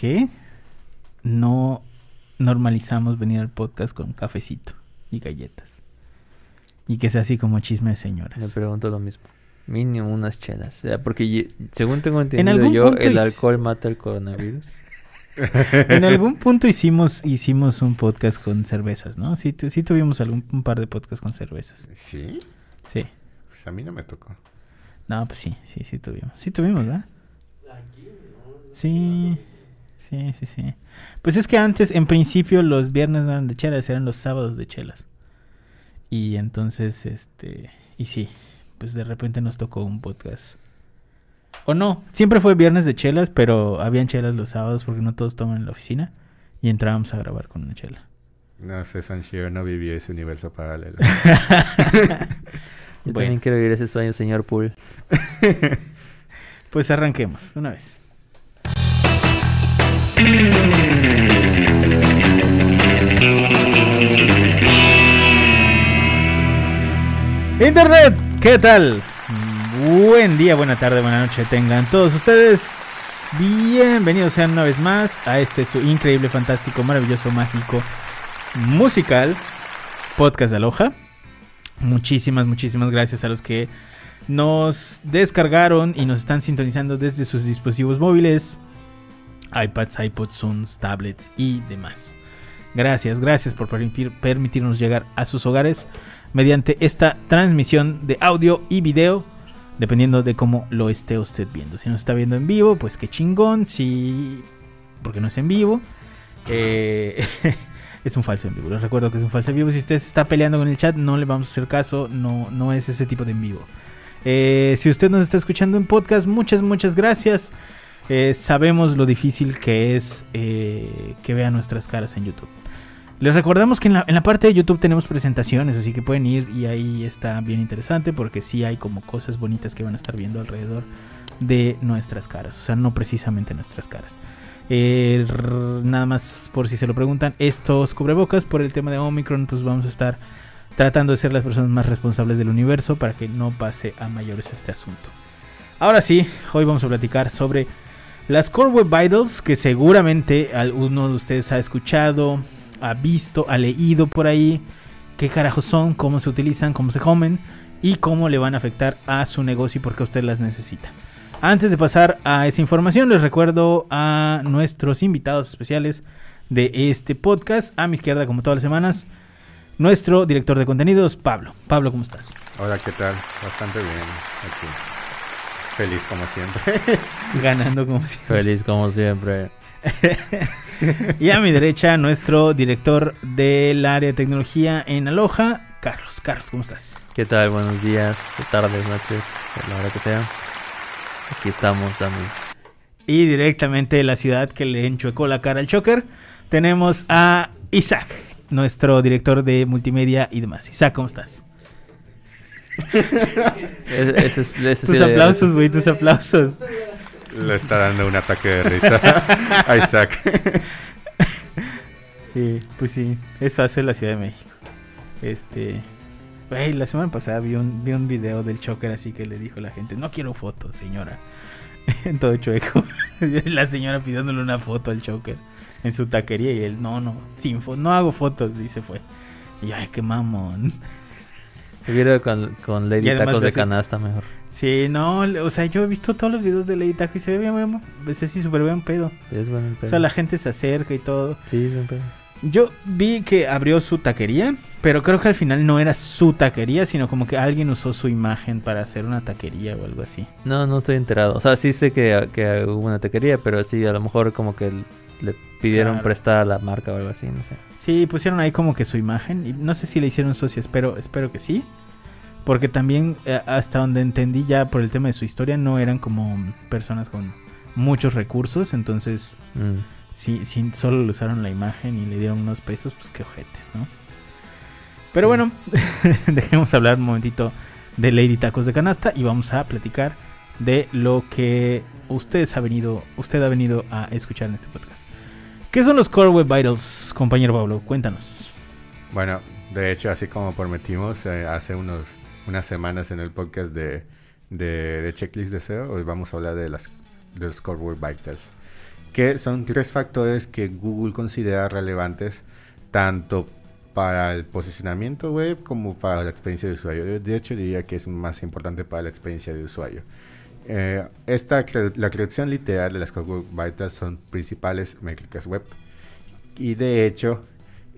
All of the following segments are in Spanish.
qué no normalizamos venir al podcast con cafecito y galletas? Y que sea así como chisme de señoras. Me pregunto lo mismo. Mínimo unas chelas. O sea, porque según tengo En entendido yo, el alcohol mata el coronavirus. En algún punto hicimos hicimos un podcast con cervezas, ¿no? Sí tuvimos algún un par de podcasts con cervezas. ¿Sí? Sí. Pues a mí no me tocó. No, pues sí, sí, sí tuvimos. Sí tuvimos, ¿verdad? Sí, sí, sí, sí. Pues es que antes, en principio, los viernes no eran de chelas, eran los sábados de chelas. Y entonces, este, y sí, pues de repente nos tocó un podcast. O no, siempre fue viernes de chelas, pero habían chelas los sábados porque no todos toman en la oficina. Y entrábamos a grabar con una chela. No sé, Sanshiro no viví ese universo paralelo. Yo Bueno. también quiero vivir ese sueño, señor Pool. Pues arranquemos, de una vez. Internet, ¿qué tal? Buen día, buena tarde, buena noche tengan todos ustedes. Bienvenidos sean una vez más a este su increíble, fantástico, maravilloso, mágico, musical podcast de Aloha. Muchísimas, muchísimas gracias a los que nos descargaron y nos están sintonizando desde sus dispositivos móviles, iPads, iPods, Zooms, tablets y demás. Gracias, gracias por permitir, permitirnos llegar a sus hogares mediante esta transmisión de audio y video, dependiendo de cómo lo esté usted viendo. Si nos está viendo en vivo, pues qué chingón, si... porque no es en vivo. Eh, es un falso en vivo, les recuerdo que es un falso en vivo. Si usted se está peleando con el chat, no le vamos a hacer caso, no, no es ese tipo de en vivo. Eh, si usted nos está escuchando en podcast, muchas, muchas gracias. Eh, sabemos lo difícil que es eh, que vean nuestras caras en YouTube. Les recordamos que en la, parte de YouTube tenemos presentaciones, así que pueden ir y ahí está bien interesante porque sí hay como cosas bonitas que van a estar viendo alrededor de nuestras caras, o sea, no precisamente nuestras caras. Eh, nada más por si se lo preguntan, estos cubrebocas por el tema de Omicron, pues vamos a estar tratando de ser las personas más responsables del universo para que no pase a mayores este asunto. Ahora sí, hoy vamos a platicar sobre las Core Web Vitals que seguramente alguno de ustedes ha escuchado, ha visto, ha leído por ahí qué carajos son, cómo se utilizan, cómo se comen y cómo le van a afectar a su negocio y por qué usted las necesita. Antes de pasar a esa información, les recuerdo a nuestros invitados especiales de este podcast. A mi izquierda, como todas las semanas, nuestro director de contenidos, Pablo. Pablo, ¿cómo estás? Hola, ¿qué tal? Bastante bien aquí. Feliz como siempre. Ganando como siempre. Feliz como siempre. Y a mi derecha, nuestro director del área de tecnología en Aloha, Carlos. Carlos, ¿cómo estás? ¿Qué tal? Buenos días, tardes, noches, a la hora que sea. Aquí estamos también. Y directamente de la ciudad que le enchuecó la cara al choker, tenemos a Isaac, nuestro director de multimedia y demás. Isaac, ¿cómo estás? Es- Tus aplausos, güey, tus aplausos. Le está dando un ataque de risa a Isaac. Sí, pues sí, eso hace la Ciudad de México. Este, güey, la semana pasada vi un, vi un video del choker así que le dijo a la gente, no quiero fotos, señora. En todo chueco. la señora pidiéndole una foto al choker en su taquería y él, no, no, sin fo no hago fotos, y se fue. Y ay, qué mamón. Hubiera con, con Lady Tacos de canasta mejor. Sí, no, o sea, yo he visto todos los videos de Lady Taco y se ve bien, bien, pues así súper bien pedo. Es bueno el O pedo. sea, la gente se acerca y todo. Sí, es buen pedo. Yo vi que abrió su taquería, pero creo que al final no era su taquería, sino como que alguien usó su imagen para hacer una taquería o algo así. No, no estoy enterado. O sea, sí sé que, que hubo una taquería, pero sí, a lo mejor como que le pidieron Claro. prestar la marca o algo así, no sé. Sí, pusieron ahí como que su imagen y no sé si le hicieron socia, espero, espero que sí. Porque también eh, hasta donde entendí ya por el tema de su historia no eran como personas con muchos recursos, entonces Mm. si, si solo le usaron la imagen y le dieron unos pesos, pues qué ojetes, ¿no? Pero bueno, dejemos hablar un momentito de Lady Tacos de Canasta y vamos a platicar de lo que ustedes ha venido, usted ha venido a escuchar en este podcast. ¿Qué son los Core Web Vitals, compañero Pablo? Cuéntanos. Bueno, de hecho, así como prometimos eh, hace unos, unas semanas en el podcast de, de, de Checklist de SEO, hoy vamos a hablar de, las, de los Core Web Vitals. que son tres factores que Google considera relevantes tanto para el posicionamiento web como para la experiencia de usuario. De hecho, diría que es más importante para la experiencia de usuario. Eh, esta, la creación literal de las Core Vitals son principales métricas web. Y de hecho,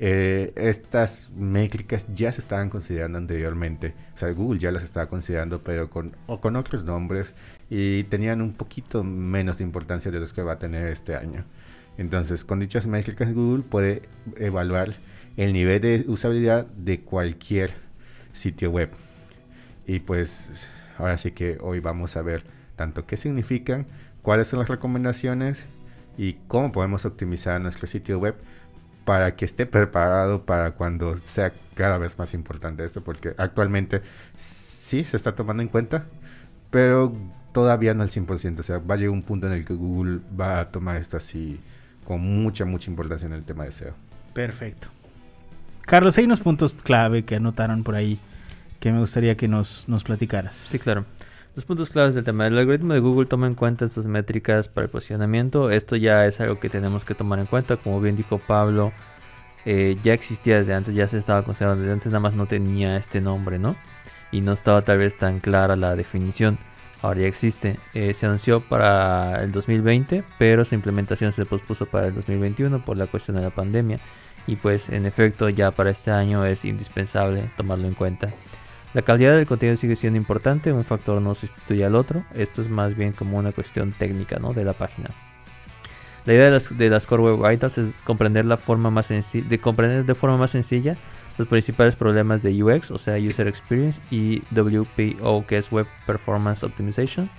eh, estas métricas ya se estaban considerando anteriormente. O sea, Google ya las estaba considerando, pero con, con otros nombres y tenían un poquito menos de importancia de los que va a tener este año. Entonces, con dichas métricas, Google puede evaluar el nivel de usabilidad de cualquier sitio web. Y pues, ahora sí que hoy vamos a ver tanto qué significan, cuáles son las recomendaciones y cómo podemos optimizar nuestro sitio web para que esté preparado para cuando sea cada vez más importante esto, porque actualmente sí se está tomando en cuenta, pero todavía no al 100%, o sea, va a llegar un punto en el que Google va a tomar esto así con mucha, mucha importancia en el tema de SEO. Perfecto. Carlos, hay unos puntos clave que anotaron por ahí que me gustaría que nos, nos platicaras. Sí, claro. Los puntos claves del tema. El algoritmo de Google toma en cuenta estas métricas para el posicionamiento. Esto ya es algo que tenemos que tomar en cuenta. Como bien dijo Pablo, eh, ya existía desde antes, ya se estaba considerando desde antes, nada más no tenía este nombre, ¿no? Y no estaba tal vez tan clara la definición. Ahora ya existe. Eh, se anunció para el 2020, pero su implementación se pospuso para el 2021 por la cuestión de la pandemia. Y pues en efecto ya para este año es indispensable tomarlo en cuenta. La calidad del contenido sigue siendo importante, un factor no sustituye al otro, esto es más bien como una cuestión técnica ¿no? de la página. La idea de las, Core Web Vitals es comprender, la forma más de comprender de forma más sencilla los principales problemas de UX, o sea, User Experience, y WPO, que es Web Performance Optimization,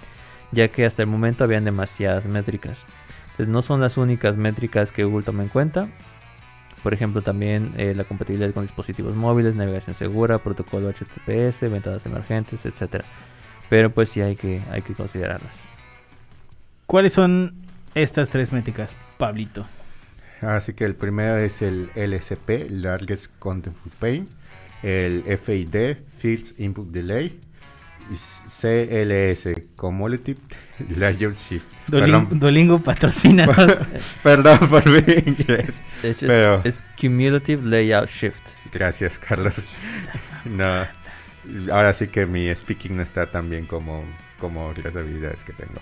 ya que hasta el momento habían demasiadas métricas. Entonces no son las únicas métricas que Google toma en cuenta, por ejemplo, también eh, la compatibilidad con dispositivos móviles, navegación segura, protocolo HTTPS, ventanas emergentes, etc. Pero pues sí hay que, hay que considerarlas. ¿Cuáles son estas tres métricas, Pablito? Así que el primero es el LSP, Largest Contentful Paint, el FID, Fields Input Delay, CLS, Cumulative Layout Shift. Dolingo, patrocina. Perdón por mi inglés. pero... es, Cumulative Layout Shift. Gracias, Carlos. no, ahora sí que mi speaking no está tan bien como, como las habilidades que tengo.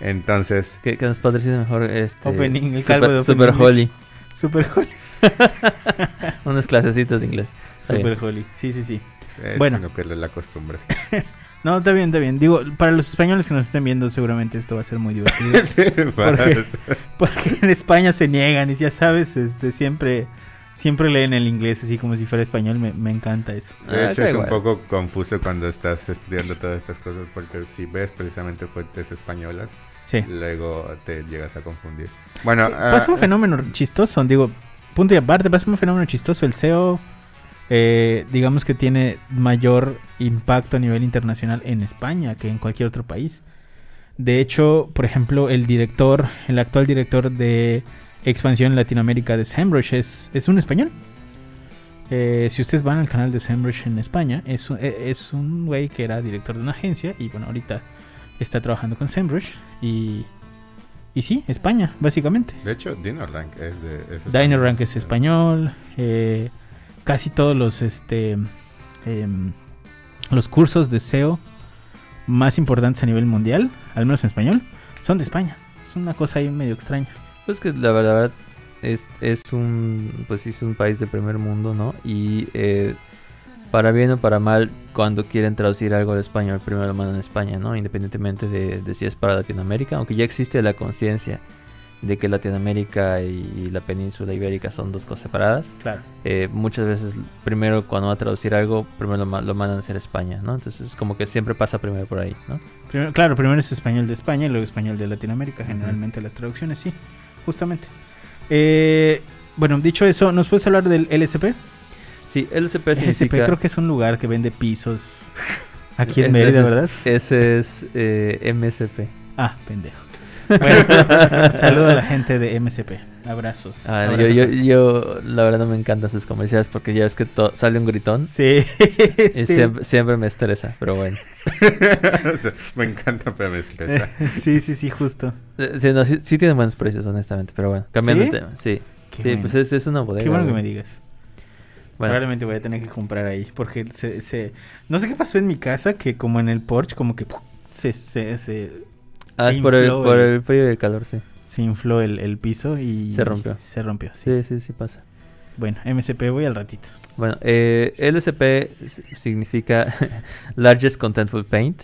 Entonces... Que, nos patrocina mejor este... Opening, el super, super Holy. Super Holy. Unas clasecitas de inglés. Super Holy, sí, sí, sí. bueno. No pierde la costumbre. No, está bien, está bien. Digo, para los españoles que nos estén viendo, seguramente esto va a ser muy divertido. porque, en España se niegan y ya sabes, este, siempre, siempre leen el inglés así como si fuera español. Me, encanta eso. De ah, hecho, es un poco confuso cuando estás estudiando todas estas cosas porque si ves precisamente fuentes españolas, luego te llegas a confundir. Bueno, pasa un ah, fenómeno chistoso, digo, punto y aparte, pasa un fenómeno chistoso. El SEO eh, digamos que tiene mayor impacto a nivel internacional en España que en cualquier otro país. De hecho, por ejemplo, el director, el actual director de expansión en Latinoamérica de SEMrush es, es un español. Eh, si ustedes van al canal de SEMrush en España, es, e, es un güey que era director de una agencia y bueno, ahorita está trabajando con SEMrush y, y sí, España, básicamente. De hecho, DynoRank es de... Es DynoRank es español. Eh, casi todos los este em, los cursos de SEO más importantes a nivel mundial, al menos en español, son de España. Es una cosa ahí medio extraña. Pues que la verdad es, es un pues es un país de primer mundo, ¿no? Y eh, para bien o para mal, cuando quieren traducir algo de español, primero lo mandan a España, ¿no? Independientemente de, de si es para Latinoamérica, aunque ya existe la conciencia de que Latinoamérica y la península ibérica son dos cosas separadas. Claro. Eh, muchas veces, primero cuando va a traducir algo, primero lo, lo, mandan a hacer España, ¿no? Entonces, como que siempre pasa primero por ahí, ¿no? claro, primero es español de España y luego español de Latinoamérica, generalmente las traducciones, sí, justamente. Eh, bueno, dicho eso, ¿nos puedes hablar del LSP? Sí, LSP significa... LSP creo que es un lugar que vende pisos aquí en Mérida, ¿verdad? Ese es eh, MSP. Ah, pendejo. Bueno, saludo a la gente de MCP. Abrazos. Ah, yo, la verdad no me encantan sus comerciales porque ya es que sale un gritón. Sí. Y Siempre, me estresa, pero bueno. Me encanta PM Fresa. sí, sí, sí, justo. Eh, Sí, no, sí, sí tienen buenos precios, honestamente, pero bueno, cambiando ¿Sí? de tema, sí. Qué sí, bueno. pues es, es una bodega. Qué bueno que me digas. Bueno, Probablemente voy a tener que comprar ahí. Porque se, se... No sé qué pasó en mi casa, que como en el porch, como que se, se, se, ah, es por el, por el- el frío y el calor, sí. se infló el, el piso y... Se rompió. Se rompió, sí. Sí, sí, sí pasa. Bueno, MCP voy al ratito. Bueno, eh, LSP s- significa Largest Contentful Paint.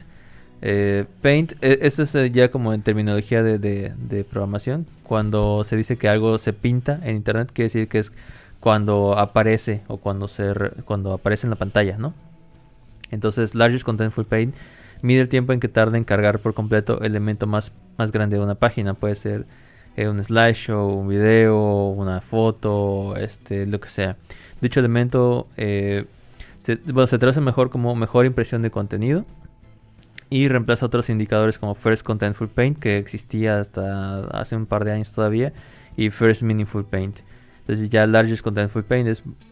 Eh, paint, eh, esto es eh, ya como en terminología de, de- de programación. Cuando se dice que algo se pinta en internet, quiere decir que es cuando aparece o cuando se re- cuando aparece en la pantalla, ¿no? Entonces, Largest Contentful Paint mide el tiempo en que tarda en cargar por completo el elemento más, más grande de una página. Puede ser eh, un slideshow, un video, una foto, este, lo que sea. Dicho elemento eh, se, bueno, se traduce mejor como mejor impresión de contenido y reemplaza otros indicadores como First Contentful Paint que existía hasta hace un par de años todavía y First Meaningful Paint. Entonces ya Largest Contentful Paint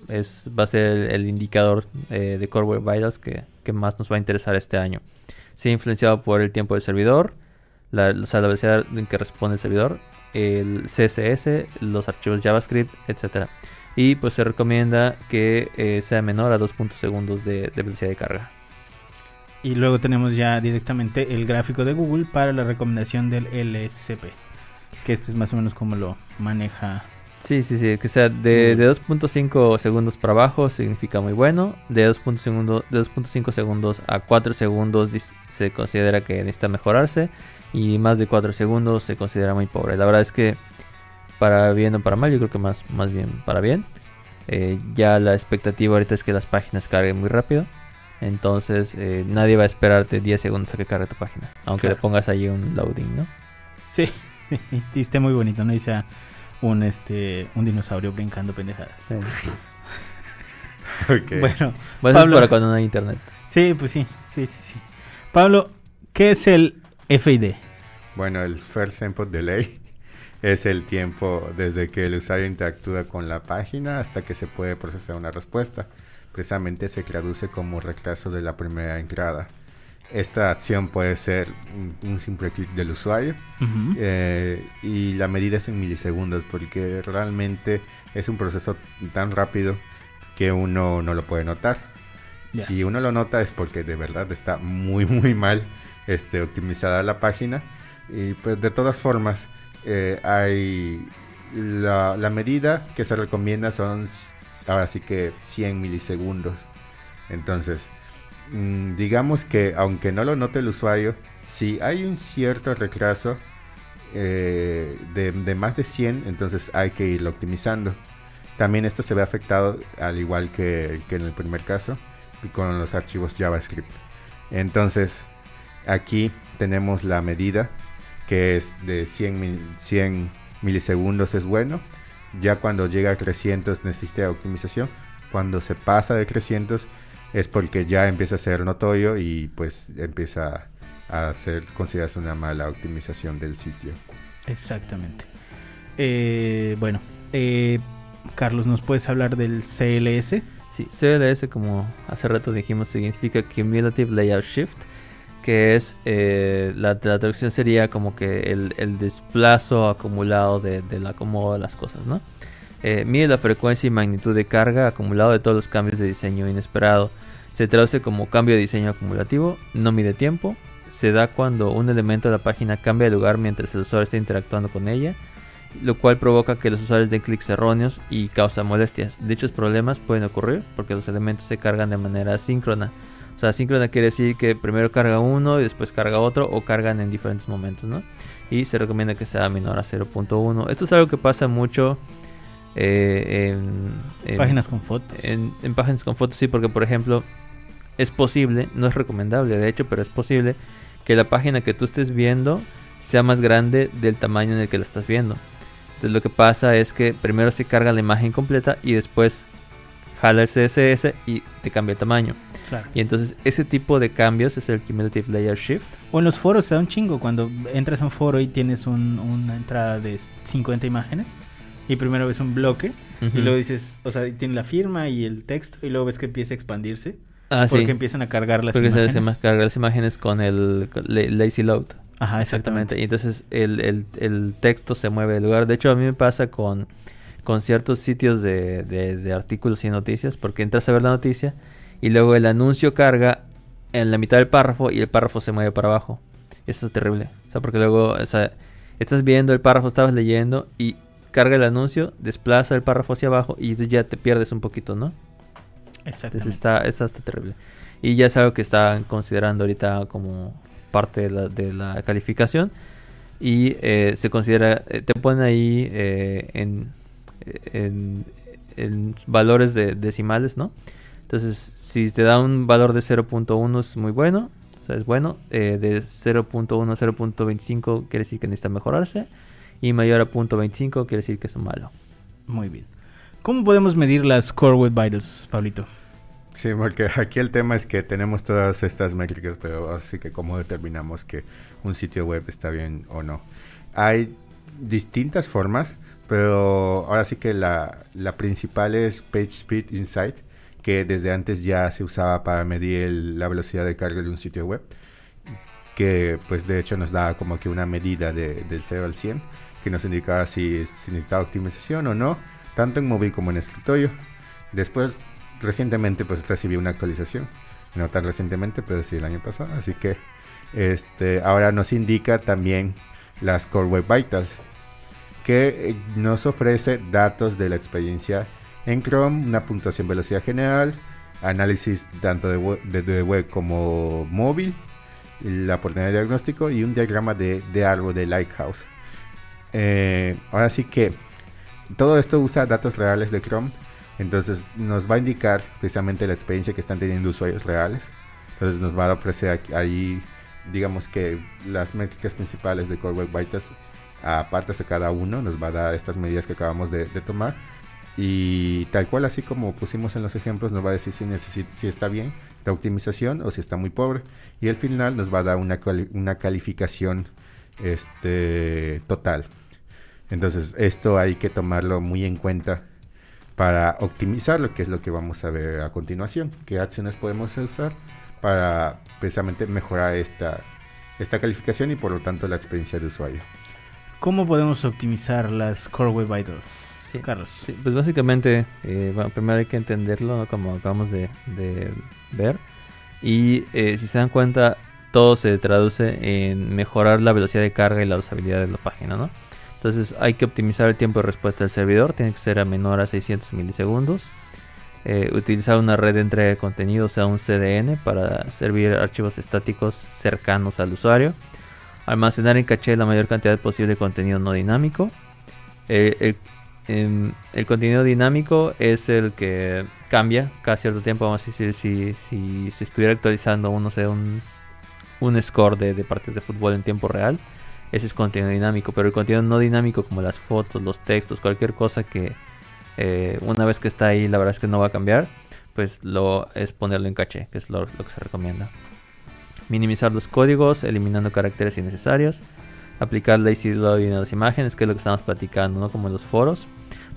es, va a ser el, indicador eh, de Core Web Vitals que, más nos va a interesar este año. Se ha influenciado por el tiempo del servidor, la, velocidad en que responde el servidor, el CSS, los archivos JavaScript, etcétera. Y pues se recomienda que eh, sea menor a 2.0 segundos de, de velocidad de carga. Y luego tenemos ya directamente el gráfico de Google para la recomendación del LSP. Que este es más o menos como lo maneja. Sí, sí, sí, que sea de, de 2.5 segundos para abajo significa muy bueno. De 2.5 segundo- de 2.5 segundos a 4 segundos se considera que necesita mejorarse. Y más de 4 segundos se considera muy pobre. La verdad es que para bien o para mal, yo creo que más, más bien para bien. Eh, ya la expectativa ahorita es que las páginas carguen muy rápido. Entonces eh, nadie va a esperarte 10 segundos a que cargue tu página. Aunque le pongas ahí un loading, ¿no? Sí, sí, y esté muy bonito, ¿no? Y sea un, este, un dinosaurio brincando pendejadas. Bueno, Bueno, eso es Pablo. para cuando no hay internet. sí, pues sí, sí, sí, sí. Pablo, ¿qué es el FID? Bueno, el First Input Delay es el tiempo desde que el usuario interactúa con la página hasta que se puede procesar una respuesta. Precisamente se traduce como retraso de la primera entrada. Esta acción puede ser un, un simple clic del usuario eh, y la medida es en milisegundos porque realmente es un proceso tan rápido que uno no lo puede notar. Si uno lo nota es porque de verdad está muy muy mal este, optimizada la página y pues de todas formas eh, hay la, la medida que se recomienda son s- ahora sí que 100 milisegundos. Entonces, digamos que aunque no lo note el usuario, si hay un cierto retraso eh, de, de más de 100, entonces hay que irlo optimizando. También esto se ve afectado, al igual que, que en el primer caso, con los archivos JavaScript. Entonces, aquí tenemos la medida que es de 100, mil- 100 milisegundos es bueno. Ya cuando llega a 300 necesita optimización. Cuando se pasa de 300 es porque ya empieza a ser notorio y pues empieza a ser considerarse una mala optimización del sitio. Exactamente. Eh, bueno, eh, Carlos, ¿nos puedes hablar del CLS? Sí, CLS, como hace rato dijimos, significa Cumulative Layout Shift, que es eh, la, la traducción sería como que el, el desplazo acumulado de, del acomodo de las cosas, ¿no? Eh, mide la frecuencia y magnitud de carga acumulado de todos los cambios de diseño inesperado. Se traduce como cambio de diseño acumulativo, no mide tiempo, se da cuando un elemento de la página cambia de lugar mientras el usuario está interactuando con ella, lo cual provoca que los usuarios den clics erróneos y causa molestias. Dichos problemas pueden ocurrir porque los elementos se cargan de manera asíncrona. O sea, asíncrona quiere decir que primero carga uno y después carga otro o cargan en diferentes momentos, ¿no? Y se recomienda que sea menor a 0.1. Esto es algo que pasa mucho eh, en, en- Páginas con fotos. en, en páginas con fotos, sí, porque por ejemplo, es posible, no es recomendable de hecho, pero es posible que la página que tú estés viendo sea más grande del tamaño en el que la estás viendo. Entonces lo que pasa es que primero se carga la imagen completa y después jala el CSS y te cambia el tamaño. Claro. Y entonces ese tipo de cambios es el Cumulative Layer Shift. O en los foros se da un chingo cuando entras a un foro y tienes un- una entrada de 50 imágenes y primero ves un bloque y Ujú. luego dices, o sea, tiene la firma y el texto y luego ves que empieza a expandirse Ah, porque sí. empiezan a cargar las Porque imágenes. se cargar las imágenes con el con lazy load. Ajá, Exactamente. exactamente. Y entonces el, el- el texto se mueve del lugar. De hecho, a mí me pasa con, con ciertos sitios de, de- de artículos y noticias, porque entras a ver la noticia y luego el anuncio carga en la mitad del párrafo y el párrafo se mueve para abajo. Eso es terrible. O sea, porque luego o sea, estás viendo el párrafo, estabas leyendo y carga el anuncio, desplaza el párrafo hacia abajo y ya te pierdes un poquito, ¿no? Entonces está, está, está terrible. Y ya es algo que están considerando ahorita como parte de la, de la calificación. Y eh, se considera, eh, te ponen ahí eh, en, en, en valores de decimales, ¿no? Entonces, si te da un valor de 0.1 es muy bueno, o sea, es bueno. eh, de 0.1 a 0.25 quiere decir que necesita mejorarse. Y mayor a 0.25 quiere decir que es un malo. Muy bien. ¿Cómo podemos medir las Core Web Vitals, Pablito? Sí, porque aquí el tema es que tenemos todas estas métricas, pero así que cómo determinamos que un sitio web está bien o no. Hay distintas formas, pero ahora sí que la, la principal es PageSpeed Insight, que desde antes ya se usaba para medir el- la velocidad de carga de un sitio web, que pues de hecho nos da como que una medida de- del 0 al 100, que nos indicaba si, es- si necesitaba optimización o no, tanto en móvil como en escritorio. Después recientemente pues recibí una actualización, no tan recientemente, pero sí el año pasado, así que este ahora nos indica también las Core Web Vitals, que eh, nos ofrece datos de la experiencia en Chrome, una puntuación velocidad general, análisis tanto de web, de- de web como móvil, la oportunidad de diagnóstico y un diagrama de, de árbol de Lighthouse. Eh, ahora sí que todo esto usa datos reales de Chrome entonces nos va a indicar precisamente la experiencia que están teniendo usuarios reales. Entonces nos va a ofrecer ahí, digamos que las métricas principales de Core Web Vitals, aparte de cada uno, nos va a dar estas medidas que acabamos de, de tomar. Y tal cual, así como pusimos en los ejemplos, nos va a decir si, si está bien la optimización o si está muy pobre. Y al final nos va a dar una, una calificación este, total. Entonces esto hay que tomarlo muy en cuenta para optimizarlo, que es lo que vamos a ver a continuación. ¿Qué acciones podemos usar para precisamente mejorar esta, esta calificación y por lo tanto la experiencia de usuario? ¿Cómo podemos optimizar las Core Web Vitals, Sí. Carlos? Sí, pues básicamente, eh, bueno, primero hay que entenderlo, ¿no? como acabamos de, de ver. Y eh, si se dan cuenta, todo se traduce en mejorar la velocidad de carga y la usabilidad de la página, ¿no? Entonces hay que optimizar el tiempo de respuesta del servidor, tiene que ser a menor a 600 milisegundos. Eh, utilizar una red de entrega de contenido, o sea, un CDN, para servir archivos estáticos cercanos al usuario. Almacenar en caché la mayor cantidad posible de contenido no dinámico. Eh, el, em, el contenido dinámico es el que cambia cada cierto tiempo. Vamos a decir, si, si se estuviera actualizando uno, sé, un, un score de, de partidos de fútbol en tiempo real, ese es contenido dinámico. Pero el contenido no dinámico, como las fotos, los textos, cualquier cosa que eh, una vez que está ahí, la verdad es que no va a cambiar, pues lo es ponerlo en caché, que es lo, lo que se recomienda. Minimizar los códigos, eliminando caracteres innecesarios. Aplicar lazy loading a las imágenes, que es lo que estamos platicando, ¿no? Como en los foros.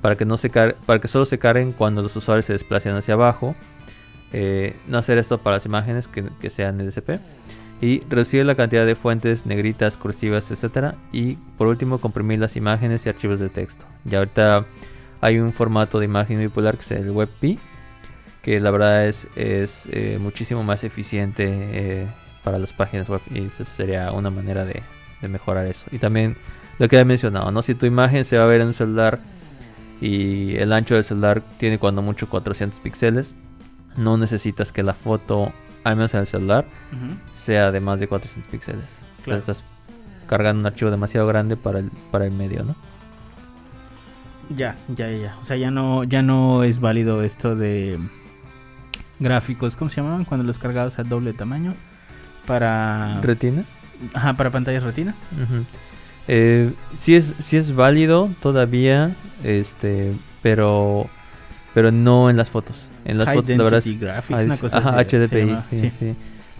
Para que, no se para que solo se carguen cuando los usuarios se desplacen hacia abajo. Eh, no hacer esto para las imágenes que, que sean LSP. Y reducir la cantidad de fuentes negritas, cursivas, etc. Y por último, comprimir las imágenes y archivos de texto. Ya ahorita hay un formato de imagen muy popular que es el WebP. Que la verdad es, es eh, muchísimo más eficiente eh, para las páginas web. Y eso sería una manera de, de mejorar eso. Y también lo que he mencionado, ¿no? Si tu imagen se va a ver en un celular y el ancho del celular tiene cuando mucho 400 píxeles, no necesitas que la foto, al menos en el celular, sea de más de 400 píxeles. O sea, Claro. estás cargando un archivo demasiado grande para el, para el medio, ¿no? Ya, ya, ya. O sea, ya no, ya no es válido esto de gráficos, ¿cómo se llamaban? Cuando los cargabas a doble tamaño. Para. Retina. Ajá, para pantallas retina. Eh, sí es, sí es válido todavía, este, pero, pero no en las fotos. En las High fotos, la verdad, es- Graphics, Ah, una cosa ajá, así HDPI. llama, sí, sí. sí.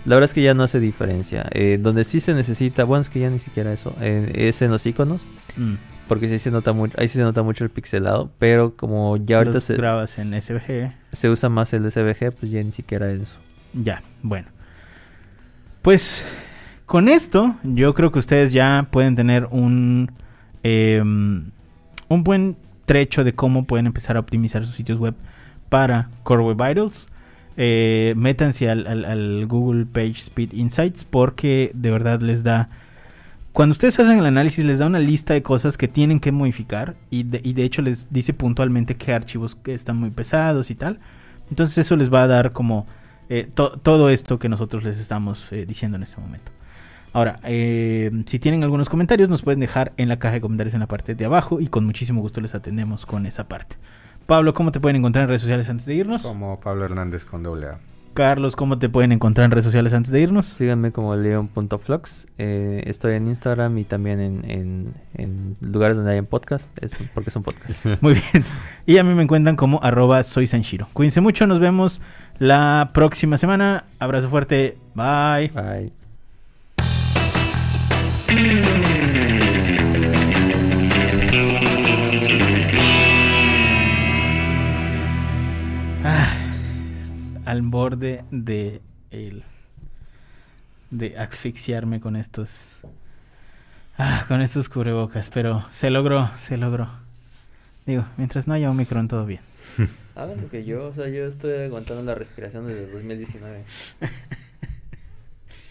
La verdad es que ya no hace diferencia. Eh, donde sí se necesita, bueno, es que ya ni siquiera eso, eh, es en los iconos, Mm. porque sí se nota mucho, ahí sí se nota mucho el pixelado, pero como ya ahorita Los se, grabas en SVG. se usa más el SVG, pues ya ni siquiera eso. Ya, bueno. Pues con esto, yo creo que ustedes ya pueden tener un, em, un buen trecho de cómo pueden empezar a optimizar sus sitios web para Core Web Vitals. Eh, métanse al, Google Page Speed Insights porque de verdad les da... Cuando ustedes hacen el análisis les da una lista de cosas que tienen que modificar y de, hecho les dice puntualmente qué archivos que están muy pesados y tal. Entonces eso les va a dar como eh, to- todo esto que nosotros les estamos eh, diciendo en este momento. Ahora, eh, si tienen algunos comentarios, nos pueden dejar en la caja de comentarios en la parte de abajo y con muchísimo gusto les atendemos con esa parte. Pablo, ¿cómo te pueden encontrar en redes sociales antes de irnos? Como Pablo Hernández con doble A. Carlos, ¿cómo te pueden encontrar en redes sociales antes de irnos? Síganme como leon.flux. Eh, estoy en Instagram y también en, en- en lugares donde hay podcast. Es porque son podcasts. Muy bien. Y a mí me encuentran como arroba soy Sanshiro. Cuídense mucho, nos vemos la próxima semana. Abrazo fuerte. Bye. Bye. Al borde de el de asfixiarme con estos ah, con estos cubrebocas, pero se logró, se logró. Digo, mientras no haya Omicron todo bien. Hagan lo que yo, o sea, yo estoy aguantando la respiración desde 2019.